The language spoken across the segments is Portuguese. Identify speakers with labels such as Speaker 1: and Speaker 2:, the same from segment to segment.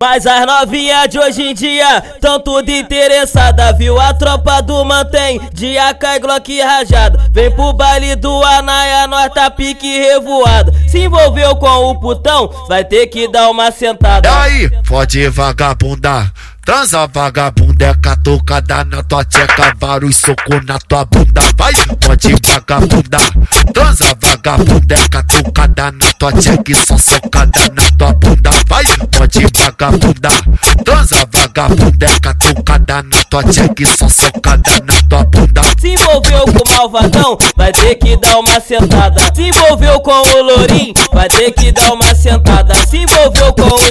Speaker 1: Mas as novinhas de hoje em dia tão tudo interessada, viu? A tropa do mantém de AK e Glock rajado. Vem pro baile do Anaia, nós tá pique revoado. Se envolveu com o putão, vai ter que dar uma sentada.
Speaker 2: E aí, pode vagabundar. Transa vagabunda é catucada na tua tcheca, vários soco na tua bunda, vai, pode vagabundar. Transa vagabunda é catucada na tua tcheca só socada na tua bunda, vagabundar. Transa vagabunda catucada na tua tcheca e só socada na tua bunda.
Speaker 1: Se envolveu com o malvadão, vai ter que dar uma sentada. Se envolveu com o lourinho, vai ter que dar uma sentada.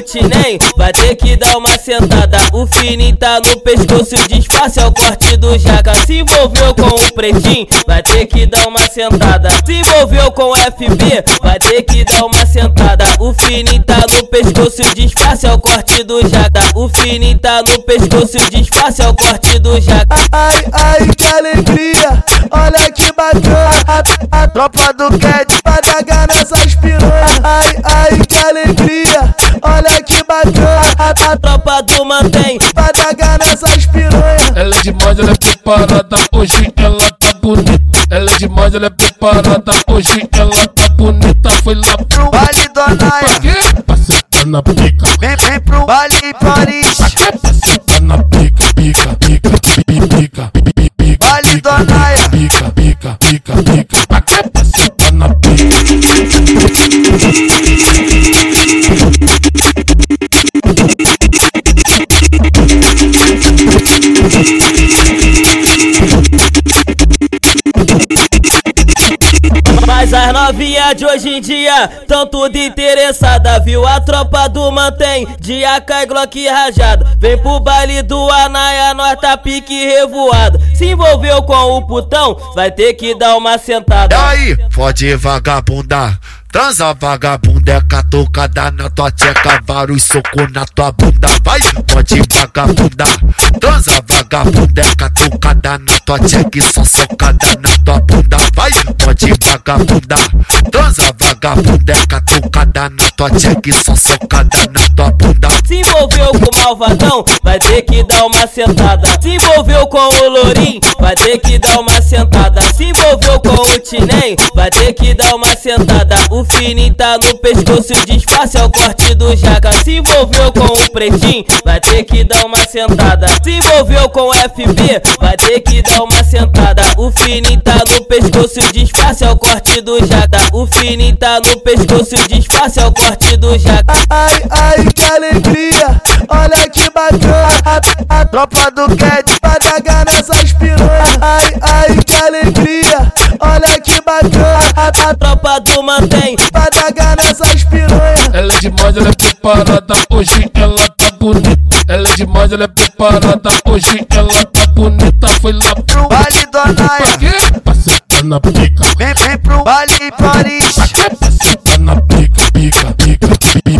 Speaker 1: O tinem, vai ter que dar uma sentada. O fininho tá no pescoço, disfarce é o corte do jaca. Se envolveu com o pretinho, vai ter que dar uma sentada. Se envolveu com o FB, vai ter que dar uma sentada. O fininho tá no pescoço, disfarce é o corte do jaca. O fininho tá no pescoço, disfarce é o corte do jaca.
Speaker 3: Ai, ai, que alegria, olha que bacana. A, a tropa do Cat vai dagar nessas. Ai, ai, que alegria. A,
Speaker 1: tropa do mantém
Speaker 3: vai dagar nessas piranhas.
Speaker 4: Ela é demais, ela é preparada, hoje ela tá bonita. Ela é demais, ela é preparada, hoje ela tá bonita. Foi lá pro
Speaker 3: Vale do Anaia,
Speaker 4: quê? Pra sentar na pica.
Speaker 3: vem, vem pro Vale Paris.
Speaker 1: Novinhas de hoje em dia tão tudo interessada, viu? A tropa do mantém de AK e Glock rajado. Vem pro baile do Anaia, nós tá pique revoado. Se envolveu com o putão, vai ter que dar uma
Speaker 2: E
Speaker 1: sentada.
Speaker 2: aí, pode vagabundar. Transa vagabunda é catucada na tua tcheca, vários soco na tua bunda, vai, pode vagabundar. Transa vagabunda é catucada na tua tcheca e só socada na tua bunda, vai, pode vagabundar. Transa vagabunda é catucada na tua tcheca e só socada na tua bunda.
Speaker 1: Se envolveu com o malvadão, vai ter que dar uma sentada. Se envolveu com o lourinho, vai ter que dar uma sentada. Se envolveu com o tinem, vai ter que dar uma sentada. O fininho tá no pescoço, disfarce é o corte do jaca. Se envolveu com o pretinho, vai ter que dar uma sentada. Se envolveu com o FB, vai ter que dar uma sentada. O fininho tá no pescoço, disfarce é o corte do jaca. O fininho tá no pescoço, disfarce é o corte do jaca.
Speaker 3: Ai, ai, que alegria, olha que bacana. A, a tropa do Cat vai dagar nessas piranhas. Ai, ai, que alegria, olha que bacana. A,
Speaker 1: A tropa do mantém
Speaker 3: vai dagar nessas piranhas.
Speaker 4: Ela é demais, ela é preparada, hoje ela tá. Ela é demais, ela é preparada, hoje ela tá bonita. Foi lá pro
Speaker 3: Vale do Anaia,
Speaker 4: quê? Pra sentar na pica.
Speaker 3: vem, vem pro Vale Paris.
Speaker 4: Pra sentar na. Pica, pica, pica, pica.